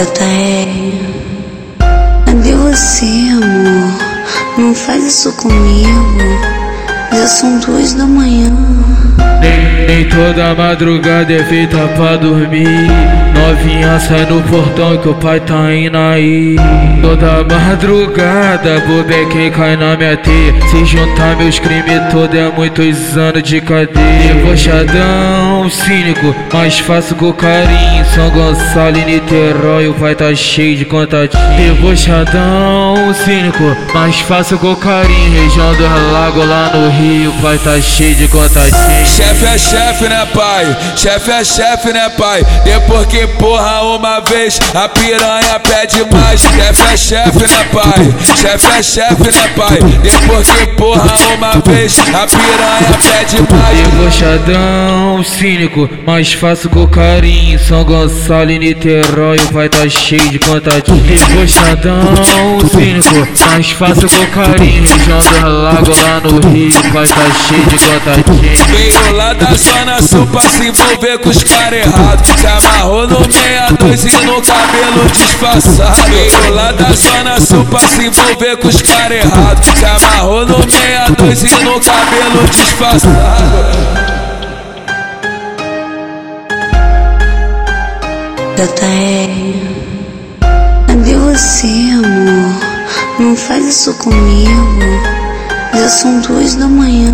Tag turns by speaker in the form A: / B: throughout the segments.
A: JR, cadê você, amor? Não faz isso comigo. Já são duas da manhã.
B: Nem, nem toda madrugada é feita pra dormir. Novinha sai no portão que o pai tá indo aí. Toda madrugada, bobequei cai na minha teia. Se juntar meus crimes todos é muitos anos de cadeia. Debochadão, cínico, mas faço com carinho. São Gonçalo e Niterói, o pai tá cheio de contatinho. Debochadão, cínico, mas faço com carinho. Região do lago lá no Rio, o pai tá cheio de contatinho.
C: Chefe é chefe, né, pai? Chefe é chefe, né, pai? Depois que porra uma vez, a piranha pede mais. Chefe é chefe, né, pai? Chefe é chefe, né, pai? Depois que porra uma vez, a piranha pede mais.
B: Debochadão, cínico, mas faço com carinho. São Gonçalo e Niterói, o pai tá cheio de contatinho. Debochadão, cínico, mas faço com carinho. Do lago lá no Rio, o pai tá cheio de.
C: Veio lá da zona sul pra se envolver com os caras errados. Se amarrou no 62 e no cabelo disfarçado. Veio lá da zona sul pra se envolver com os caras errados. Se amarrou no 62 e no cabelo disfarçado.
A: JR, cadê você, amor? Não faz isso comigo. Já são duas da manhã.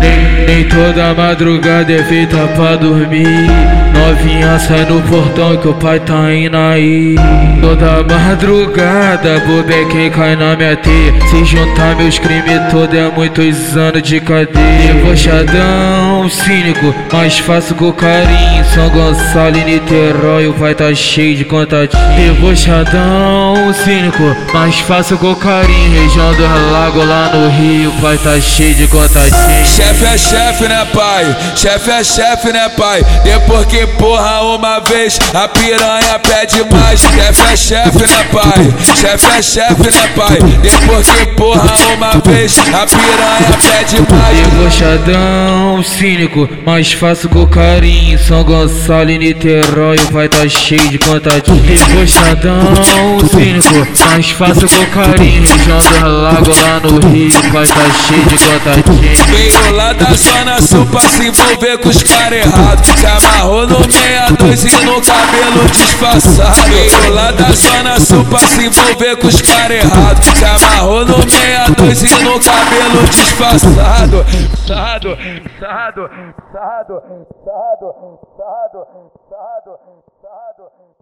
B: Nem, nem toda madrugada é feita pra dormir. Novinha sai no portão que o pai tá indo aí. Toda madrugada, bobequei cai na minha teia. Se juntar meus crimes todos é muitos anos de cadeia. Debochadão, cínico, mas faço com carinho. São Gonçalo e Niterói, o pai tá cheio de contatinho. Debochadão, cínico, mas faço com carinho. Região do lago lá no Rio, o pai tá cheio de contatinho.
C: Chefe é chefe, né, pai? Chefe é chefe, né, pai? Depois que porra uma vez, a piranha pede mais. Chefe é chefe, né, pai? Chefe é chefe, né, pai? Depois que porra uma vez, a piranha pede mais.
B: Debochadão, cínico, mas faço com carinho. São Gonçalo e Niterói, o pai tá cheio de contatinho. Debochadão, cínico, mas faço com carinho. Do lago lá no Rio, o pai tá cheio de contatinho.
C: Veio lá da zona sul pra se envolver com os caras errados. Se amarrou no 62 e no cabelo disfarçado. Veio lá da zona sul pra se envolver com os caras errados. Se amarrou no 62 e no cabelo disfarçado. Sado, sado, sado, sado, sado, sado, sado.